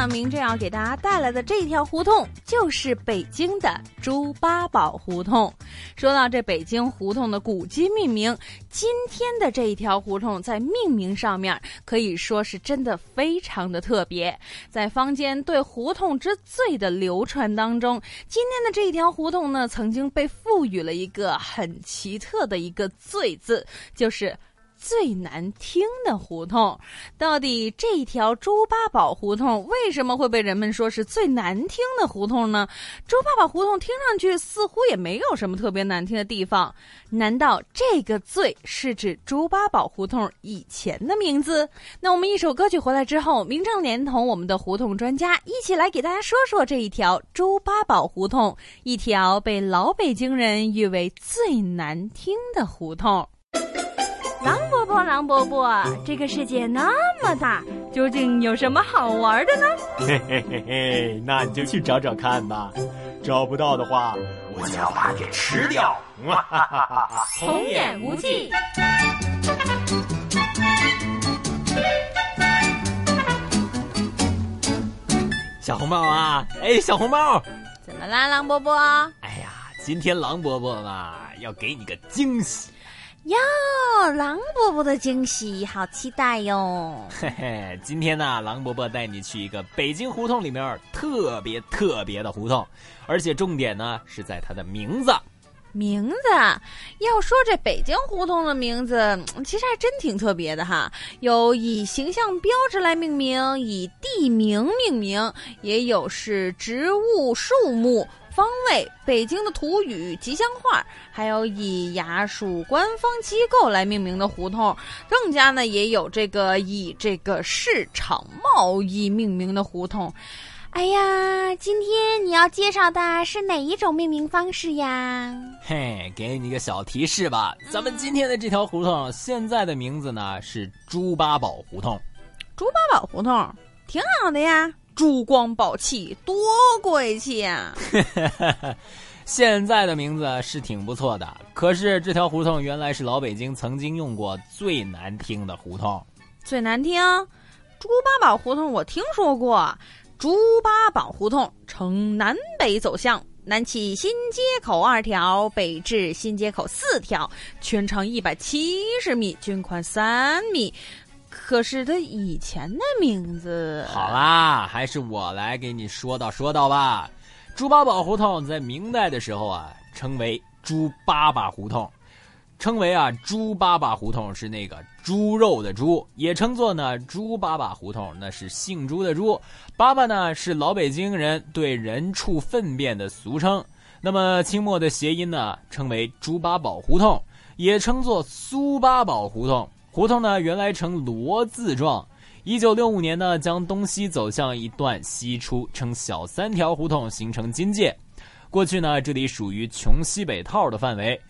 呢，明正要给大家带来的这条胡同，就是北京的朱八宝胡同。说到这北京胡同的古今命名，今天的这一条胡同在命名上面可以说是真的非常的特别。在坊间对胡同之最的流传当中，今天的这一条胡同呢，曾经被赋予了一个很奇特的一个“最”字，就是。最难听的胡同，到底这条猪八宝胡同为什么会被人们说是最难听的胡同呢？猪八宝胡同听上去似乎也没有什么特别难听的地方，难道这个“最”是指猪八宝胡同以前的名字？那我们一首歌曲回来之后，名正连同我们的胡同专家一起来给大家说说这一条猪八宝胡同，一条被老北京人誉为最难听的胡同。狼伯伯，狼伯伯，这个世界那么大，究竟有什么好玩的呢？嘿嘿嘿嘿，那你就去找找看吧。找不到的话，我就要把你给吃掉。哈哈哈哈童言无忌。小红帽啊，哎，小红帽，怎么啦，狼伯伯？哎呀，今天狼伯伯嘛，要给你个惊喜。哟，狼伯伯的惊喜，好期待哟！嘿嘿，今天呢，狼伯伯带你去一个北京胡同里面特别特别的胡同，而且重点呢是在它的名字。名字要说这北京胡同的名字，其实还真挺特别的哈。有以形象标志来命名，以地名命名，也有是植物树木。方位、北京的土语、吉祥话，还有以衙署官方机构来命名的胡同，更加呢也有这个以这个市场贸易命名的胡同。哎呀，今天你要介绍的是哪一种命名方式呀？嘿，给你个小提示吧，咱们今天的这条胡同现在的名字呢是猪八宝胡同。猪八宝胡同挺好的呀。珠光宝气，多贵气呀！现在的名字是挺不错的，可是这条胡同原来是老北京曾经用过最难听的胡同。最难听，猪八宝胡同我听说过。猪八宝胡同呈南北走向，南起新街口二条，北至新街口四条，全长一百七十米，均宽三米。可是他以前的名字好啦，还是我来给你说道说道吧。猪八宝胡同在明代的时候啊，称为猪八八胡同，称为啊猪八八胡同是那个猪肉的猪，也称作呢猪八八胡同，那是姓朱的朱，八八呢是老北京人对人畜粪便的俗称。那么清末的谐音呢，称为猪八宝胡同，也称作苏八宝胡同。胡同呢，原来呈螺字状。一九六五年呢，将东西走向一段西出，称小三条胡同，形成金界。过去呢，这里属于穷西北套的范围。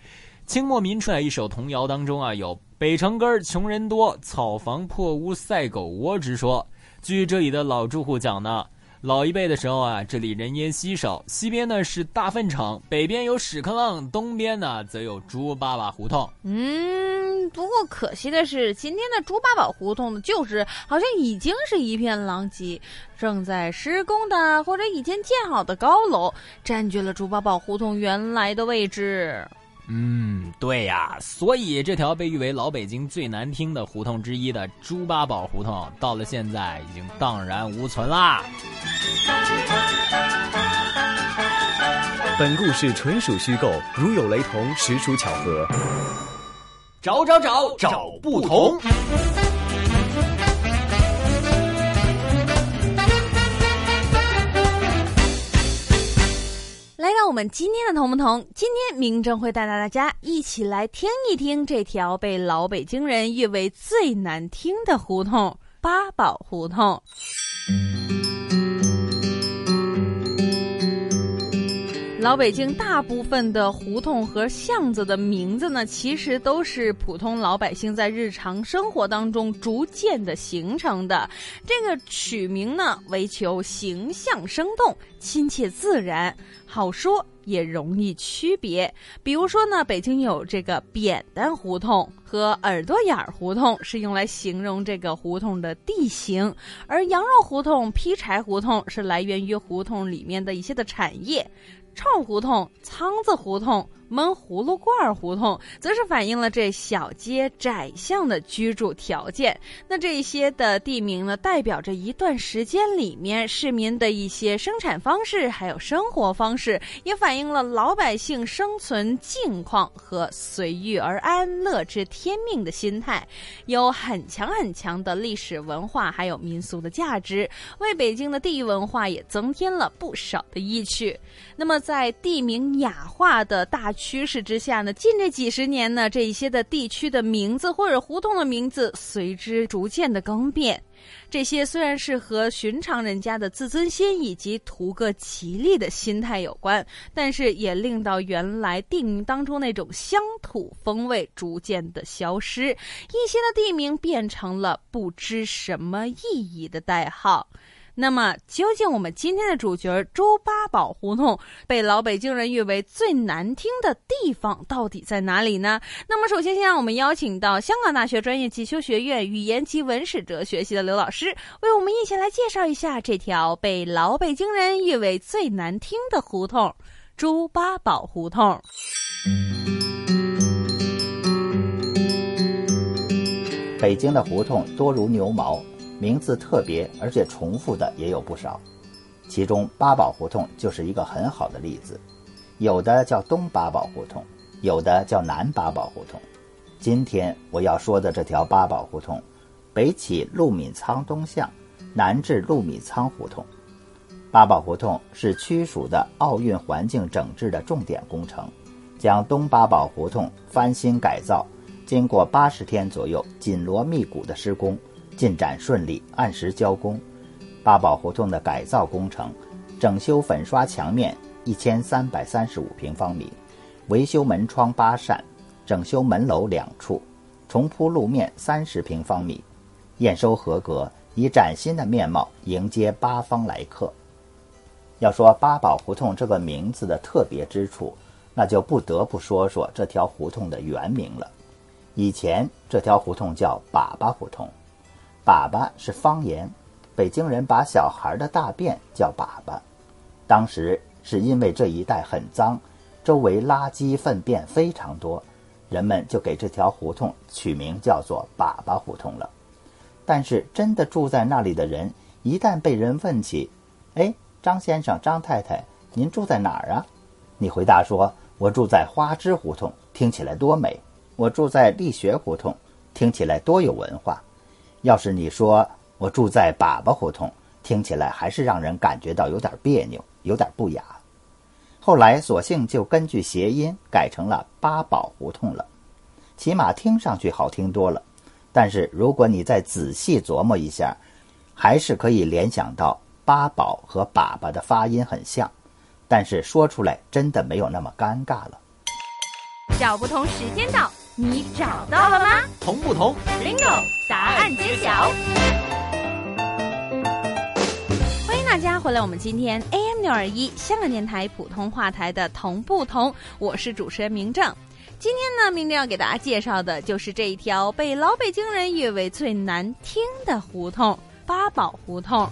清末民初一首童谣当中啊，有“北城根儿穷人多，草房破屋赛狗窝”之说。据这里的老住户讲呢。老一辈的时候啊，这里人烟稀少，西边呢是大粪场，北边有屎壳郎，东边呢则有猪八宝胡同。嗯，不过可惜的是，今天的猪八宝胡同就是好像已经是一片狼藉，正在施工的或者已经建好的高楼占据了猪八宝胡同原来的位置。嗯，对呀，所以这条被誉为老北京最难听的胡同之一的猪八宝胡同，到了现在已经荡然无存啦。本故事纯属虚构，如有雷同，实属巧合。找找找找不同。来到我们今天的同不同，今天明正会带大家一起来听一听这条被老北京人誉为最难听的胡同八宝胡同。老北京大部分的胡同和巷子的名字呢，其实都是普通老百姓在日常生活当中逐渐的形成的。这个取名呢，为求形象生动、亲切自然，好说也容易区别。比如说呢，北京有这个扁担胡同和耳朵眼儿胡同，是用来形容这个胡同的地形；而羊肉胡同、劈柴胡同是来源于胡同里面的一些的产业。臭胡同、仓子胡同。闷葫芦罐胡同，则是反映了这小街窄巷的居住条件。那这些的地名呢，代表着一段时间里面市民的一些生产方式，还有生活方式，也反映了老百姓生存境况和随遇而安、乐知天命的心态，有很强很强的历史文化，还有民俗的价值，为北京的地域文化也增添了不少的意趣。那么，在地名雅化的大。趋势之下呢，近这几十年呢，这一些的地区的名字或者胡同的名字随之逐渐的更变。这些虽然是和寻常人家的自尊心以及图个吉利的心态有关，但是也令到原来地名当中那种乡土风味逐渐的消失，一些的地名变成了不知什么意义的代号。那么，究竟我们今天的主角周八宝胡同被老北京人誉为最难听的地方到底在哪里呢？那么，首先先让我们邀请到香港大学专业进修学院语言及文史哲学系的刘老师，为我们一起来介绍一下这条被老北京人誉为最难听的胡同——周八宝胡同。北京的胡同多如牛毛。名字特别而且重复的也有不少，其中八宝胡同就是一个很好的例子。有的叫东八宝胡同，有的叫南八宝胡同。今天我要说的这条八宝胡同，北起陆敏仓东巷，南至陆敏仓胡同。八宝胡同是区属的奥运环境整治的重点工程，将东八宝胡同翻新改造，经过八十天左右紧锣密鼓的施工。进展顺利，按时交工。八宝胡同的改造工程，整修粉刷墙面一千三百三十五平方米，维修门窗八扇，整修门楼两处，重铺路面三十平方米，验收合格，以崭新的面貌迎接八方来客。要说八宝胡同这个名字的特别之处，那就不得不说说这条胡同的原名了。以前这条胡同叫粑粑胡同。粑粑是方言，北京人把小孩的大便叫粑粑。当时是因为这一带很脏，周围垃圾粪便非常多，人们就给这条胡同取名叫做粑粑胡同了。但是真的住在那里的人，一旦被人问起：“哎，张先生、张太太，您住在哪儿啊？”你回答说：“我住在花枝胡同，听起来多美；我住在力学胡同，听起来多有文化。”要是你说我住在粑粑胡同，听起来还是让人感觉到有点别扭，有点不雅。后来索性就根据谐音改成了八宝胡同了，起码听上去好听多了。但是如果你再仔细琢磨一下，还是可以联想到八宝和粑粑的发音很像，但是说出来真的没有那么尴尬了。找不同时间到。你找到了吗？同不同？Bingo！答案揭晓。欢迎大家回来，我们今天 AM 六二一香港电台普通话台的同不同，我是主持人明正。今天呢，明正要给大家介绍的就是这一条被老北京人誉为最难听的胡同——八宝胡同。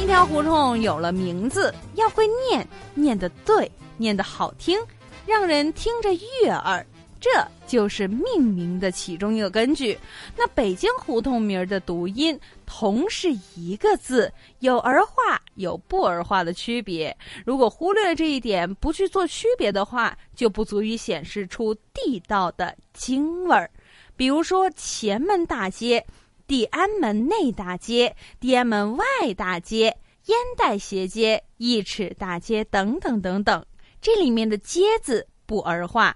一条胡同有了名字，要会念，念得对，念得好听。让人听着悦耳，这就是命名的其中一个根据。那北京胡同名的读音同是一个字，有儿化有不儿化的区别。如果忽略了这一点，不去做区别的话，就不足以显示出地道的京味儿。比如说前门大街、地安门内大街、地安门外大街、烟袋斜街、一尺大街等等等等。这里面的“街”字不儿化，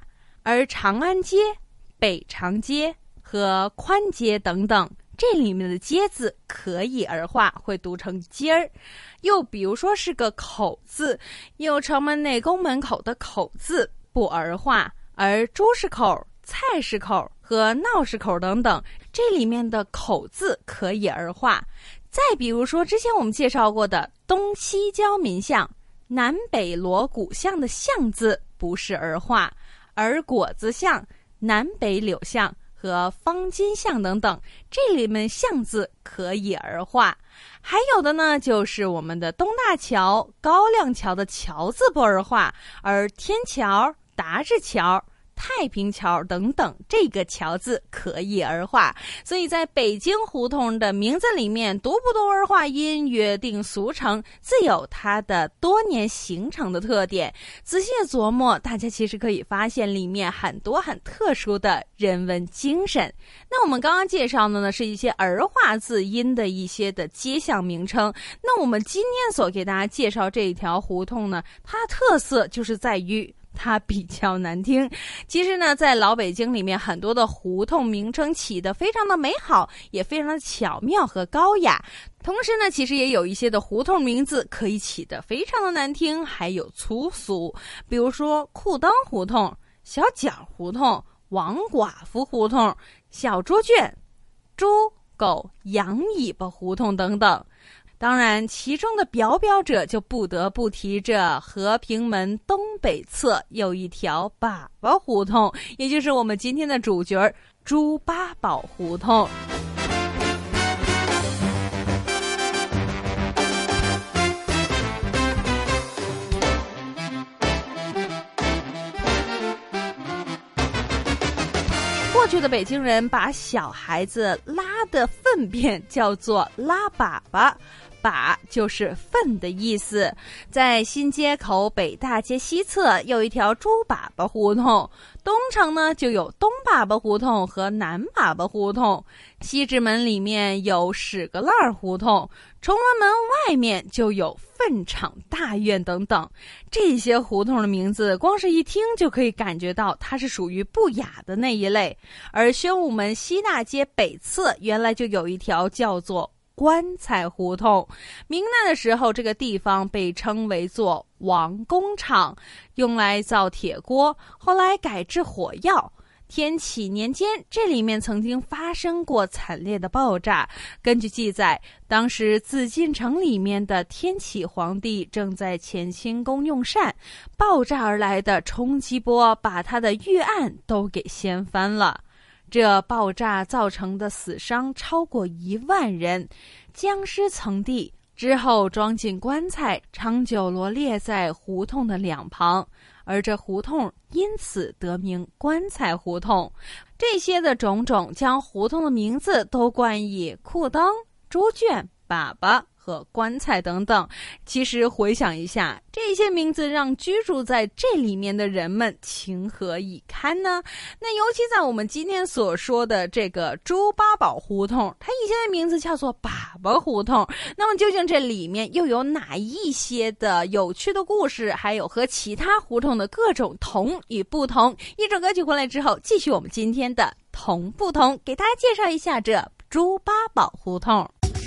而长安街、北长街、和宽街等等。这里面的“街”字可以儿化，会读成“街儿”。又比如说是个“口”字，有城门内宫门口的“口”字不儿化，而朱市口、菜市口和闹市口等等，这里面的“口”字可以儿化。再比如说，之前我们介绍过的东西交民巷、南北锣鼓巷的“巷”字不是儿化，而果子巷、南北柳巷。和方巾巷等等，这里面“巷”字可以儿化。还有的呢，就是我们的东大桥、高亮桥的“桥”字不儿化，而天桥、达志桥。太平桥等等，这个“桥”字可以儿化，所以在北京胡同的名字里面，读不读儿化音，约定俗成，自有它的多年形成的特点。仔细琢磨，大家其实可以发现里面很多很特殊的人文精神。那我们刚刚介绍的呢，是一些儿化字音的一些的街巷名称。那我们今天所给大家介绍这一条胡同呢，它特色就是在于。它比较难听，其实呢，在老北京里面，很多的胡同名称起的非常的美好，也非常的巧妙和高雅。同时呢，其实也有一些的胡同名字可以起的非常的难听，还有粗俗。比如说裤裆胡同、小脚胡同、王寡妇胡同、小猪圈、猪狗羊尾巴胡同等等。当然，其中的表表者就不得不提这和平门东北侧有一条粑粑胡同，也就是我们今天的主角——猪八宝胡同。过去的北京人把小孩子拉的粪便叫做拉粑粑。把就是粪的意思，在新街口北大街西侧有一条猪粑粑胡同，东城呢就有东粑粑胡同和南粑粑胡同，西直门里面有屎个烂儿胡同，崇文门外面就有粪场大院等等。这些胡同的名字，光是一听就可以感觉到它是属于不雅的那一类。而宣武门西大街北侧原来就有一条叫做。棺材胡同，明代的时候，这个地方被称为做王工厂，用来造铁锅。后来改制火药。天启年间，这里面曾经发生过惨烈的爆炸。根据记载，当时紫禁城里面的天启皇帝正在乾清宫用膳，爆炸而来的冲击波把他的御案都给掀翻了。这爆炸造成的死伤超过一万人，僵尸层地之后装进棺材，长久罗列在胡同的两旁，而这胡同因此得名棺材胡同。这些的种种，将胡同的名字都冠以裤裆、猪圈、粑粑。和棺材等等，其实回想一下，这些名字让居住在这里面的人们情何以堪呢？那尤其在我们今天所说的这个猪八宝胡同，它以前的名字叫做粑粑胡同。那么究竟这里面又有哪一些的有趣的故事？还有和其他胡同的各种同与不同？一首歌曲回来之后，继续我们今天的同不同，给大家介绍一下这猪八宝胡同。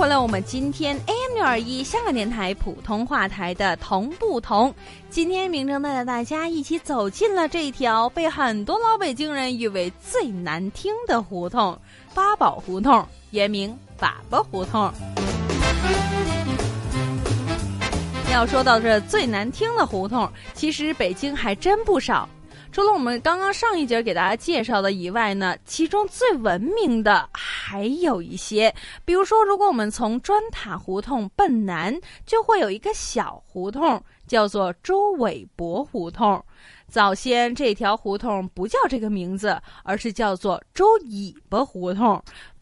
回来，我们今天 AM 六二一香港电台普通话台的同不同。今天明正带着大家一起走进了这条被很多老北京人誉为最难听的胡同——八宝胡同，原名粑粑胡同。要说到这最难听的胡同，其实北京还真不少。除了我们刚刚上一节给大家介绍的以外呢，其中最闻名的。还有一些，比如说，如果我们从砖塔胡同奔南，就会有一个小胡同，叫做周伟伯胡同。早先这条胡同不叫这个名字，而是叫做周尾巴胡同。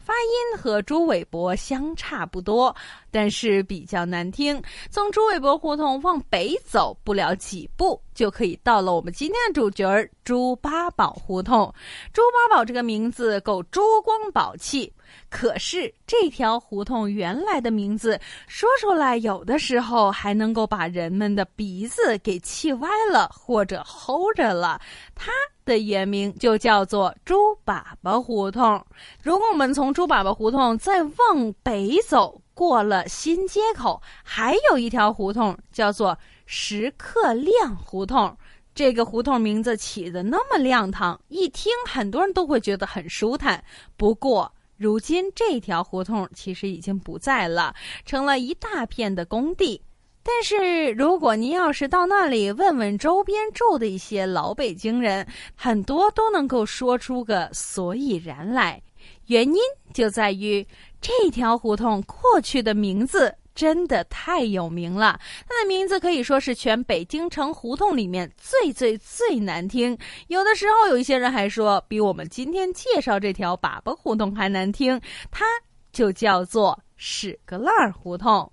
发音和朱伟伯相差不多，但是比较难听。从朱伟伯胡同往北走不了几步，就可以到了我们今天的主角儿朱八宝胡同。朱八宝这个名字够珠光宝气，可是这条胡同原来的名字说出来，有的时候还能够把人们的鼻子给气歪了，或者齁着了。它。的原名就叫做猪粑粑胡同。如果我们从猪粑粑胡同再往北走，过了新街口，还有一条胡同叫做石刻亮胡同。这个胡同名字起的那么亮堂，一听很多人都会觉得很舒坦。不过，如今这条胡同其实已经不在了，成了一大片的工地。但是，如果您要是到那里问问周边住的一些老北京人，很多都能够说出个所以然来。原因就在于这条胡同过去的名字真的太有名了，它的名字可以说是全北京城胡同里面最最最难听。有的时候，有一些人还说比我们今天介绍这条粑粑胡同还难听。它就叫做屎个烂胡同。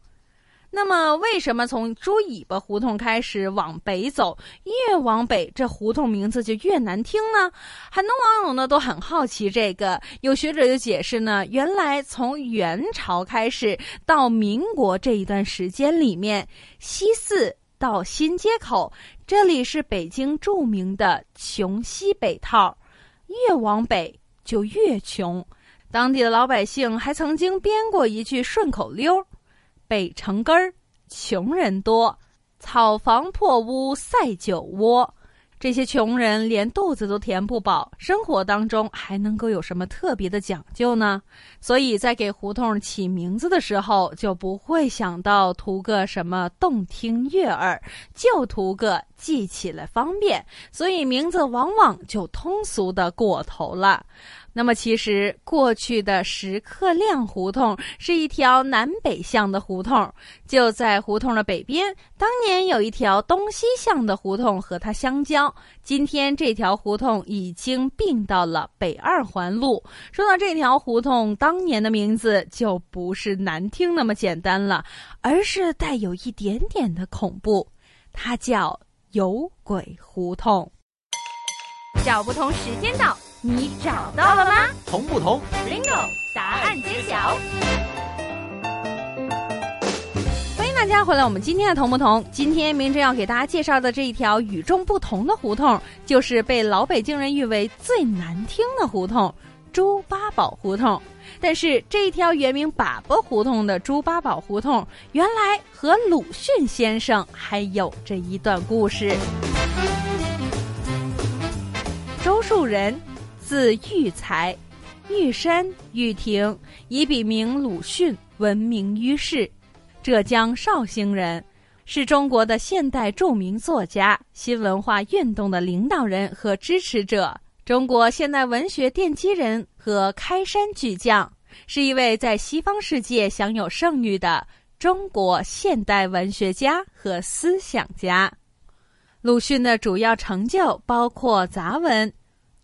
那么，为什么从猪尾巴胡同开始往北走，越往北这胡同名字就越难听呢？很多网友呢都很好奇这个。有学者就解释呢，原来从元朝开始到民国这一段时间里面，西四到新街口这里是北京著名的穷西北套，越往北就越穷。当地的老百姓还曾经编过一句顺口溜。北城根儿，穷人多，草房破屋赛酒窝。这些穷人连肚子都填不饱，生活当中还能够有什么特别的讲究呢？所以在给胡同起名字的时候，就不会想到图个什么动听悦耳，就图个记起来方便。所以名字往往就通俗的过头了。那么，其实过去的石刻亮胡同是一条南北向的胡同，就在胡同的北边。当年有一条东西向的胡同和它相交，今天这条胡同已经并到了北二环路。说到这条胡同，当年的名字就不是难听那么简单了，而是带有一点点的恐怖，它叫有鬼胡同。找不同时间到。你找到了吗？同不同？Bingo！答案揭晓。欢迎大家回来，我们今天的同不同？今天明真要给大家介绍的这一条与众不同的胡同，就是被老北京人誉为最难听的胡同——猪八宝胡同。但是这一条原名粑粑胡同的猪八宝胡同，原来和鲁迅先生还有着一段故事。周树人。字玉才，玉山玉亭，以笔名鲁迅，闻名于世。浙江绍兴人，是中国的现代著名作家、新文化运动的领导人和支持者，中国现代文学奠基人和开山巨匠，是一位在西方世界享有盛誉的中国现代文学家和思想家。鲁迅的主要成就包括杂文。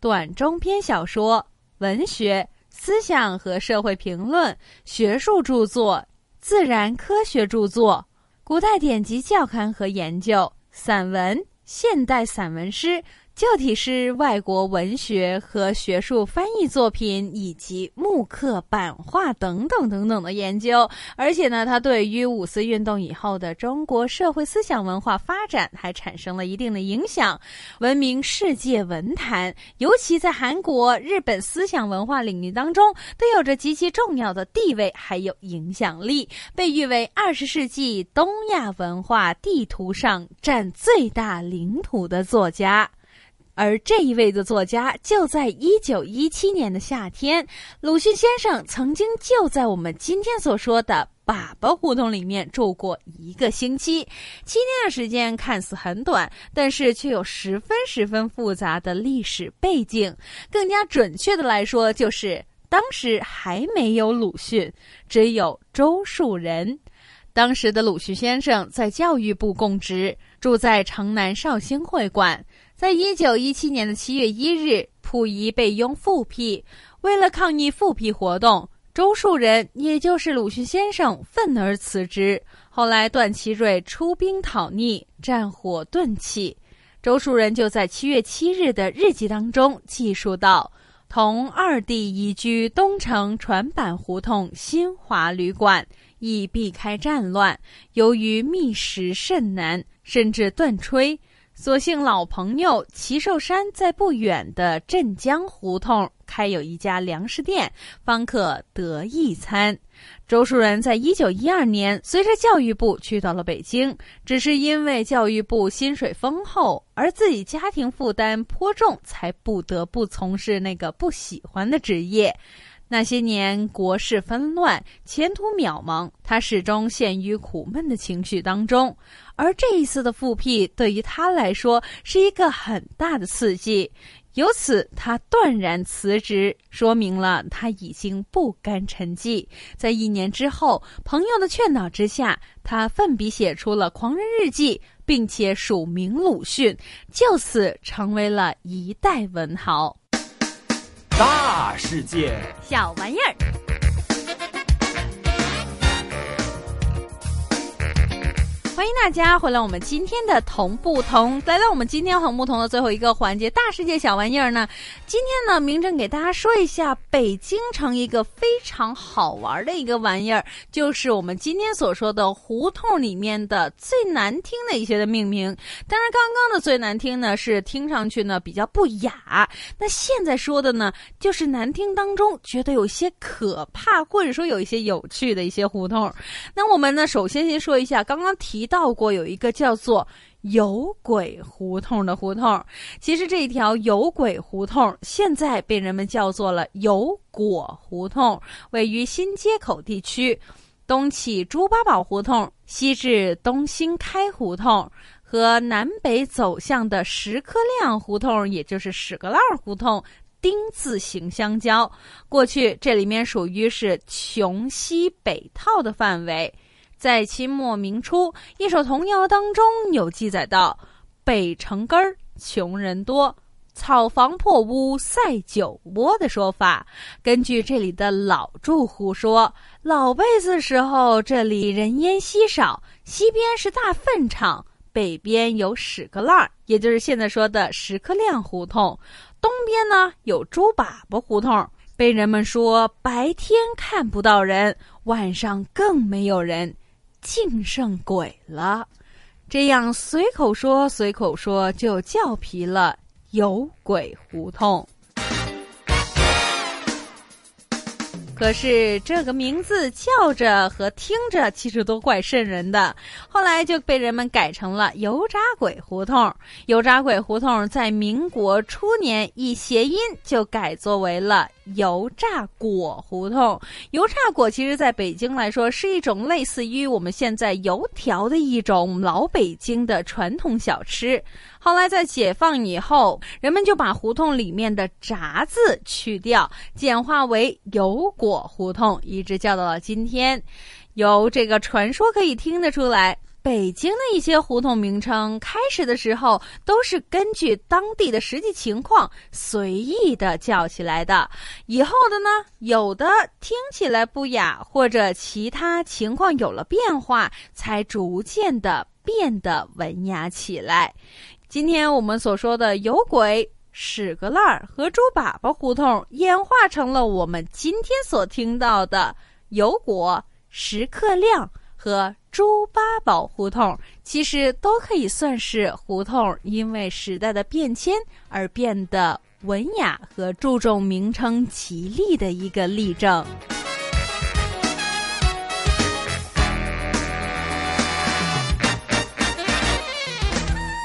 短中篇小说、文学、思想和社会评论、学术著作、自然科学著作、古代典籍教刊和研究、散文、现代散文诗。旧体诗、外国文学和学术翻译作品，以及木刻版画等等等等的研究，而且呢，他对于五四运动以后的中国社会思想文化发展还产生了一定的影响，闻名世界文坛，尤其在韩国、日本思想文化领域当中，都有着极其重要的地位还有影响力，被誉为二十世纪东亚文化地图上占最大领土的作家。而这一位的作家，就在一九一七年的夏天，鲁迅先生曾经就在我们今天所说的粑粑胡同里面住过一个星期。七天的时间看似很短，但是却有十分十分复杂的历史背景。更加准确的来说，就是当时还没有鲁迅，只有周树人。当时的鲁迅先生在教育部供职，住在城南绍兴会馆。在一九一七年的七月一日，溥仪被拥复辟。为了抗议复辟活动，周树人也就是鲁迅先生愤而辞职。后来段祺瑞出兵讨逆，战火顿起。周树人就在七月七日的日记当中记述道：“同二弟移居东城船板胡同新华旅馆。”以避开战乱，由于觅食甚难，甚至断炊，所幸老朋友齐寿山在不远的镇江胡同开有一家粮食店，方可得一餐。周树人在一九一二年随着教育部去到了北京，只是因为教育部薪水丰厚，而自己家庭负担颇重，才不得不从事那个不喜欢的职业。那些年，国事纷乱，前途渺茫，他始终陷于苦闷的情绪当中。而这一次的复辟，对于他来说是一个很大的刺激。由此，他断然辞职，说明了他已经不甘沉寂。在一年之后，朋友的劝导之下，他奋笔写出了《狂人日记》，并且署名鲁迅，就此成为了一代文豪。大世界，小玩意儿。欢迎大家回来！我们今天的同不同，来到我们今天同不同的最后一个环节——大世界小玩意儿呢。今天呢，明正给大家说一下北京城一个非常好玩的一个玩意儿，就是我们今天所说的胡同里面的最难听的一些的命名。当然，刚刚的最难听呢，是听上去呢比较不雅。那现在说的呢，就是难听当中觉得有些可怕，或者说有一些有趣的一些胡同。那我们呢，首先先说一下刚刚提。到过有一个叫做有鬼胡同的胡同，其实这一条有鬼胡同现在被人们叫做了有果胡同，位于新街口地区，东起朱八宝胡同，西至东新开胡同，和南北走向的石刻亮胡同，也就是屎壳郎胡同，丁字形相交。过去这里面属于是穷西北套的范围。在清末明初，一首童谣当中有记载到：“北城根儿穷人多，草房破屋赛酒窝”的说法。根据这里的老住户说，老辈子时候这里人烟稀少，西边是大粪场，北边有屎壳郎，也就是现在说的石刻亮胡同，东边呢有猪粑粑胡同。被人们说白天看不到人，晚上更没有人。竟胜鬼了，这样随口说随口说就叫皮了，有鬼胡同。可是这个名字叫着和听着其实都怪瘆人的，后来就被人们改成了油炸鬼胡同。油炸鬼胡同在民国初年以谐音就改作为了。油炸果胡同，油炸果其实在北京来说是一种类似于我们现在油条的一种老北京的传统小吃。后来在解放以后，人们就把胡同里面的“炸”字去掉，简化为油果胡同，一直叫到了今天。由这个传说可以听得出来。北京的一些胡同名称，开始的时候都是根据当地的实际情况随意的叫起来的。以后的呢，有的听起来不雅，或者其他情况有了变化，才逐渐的变得文雅起来。今天我们所说的有鬼、屎壳郎和猪粑粑胡同，演化成了我们今天所听到的有果、石刻亮和。猪八宝胡同其实都可以算是胡同，因为时代的变迁而变得文雅和注重名称吉利的一个例证。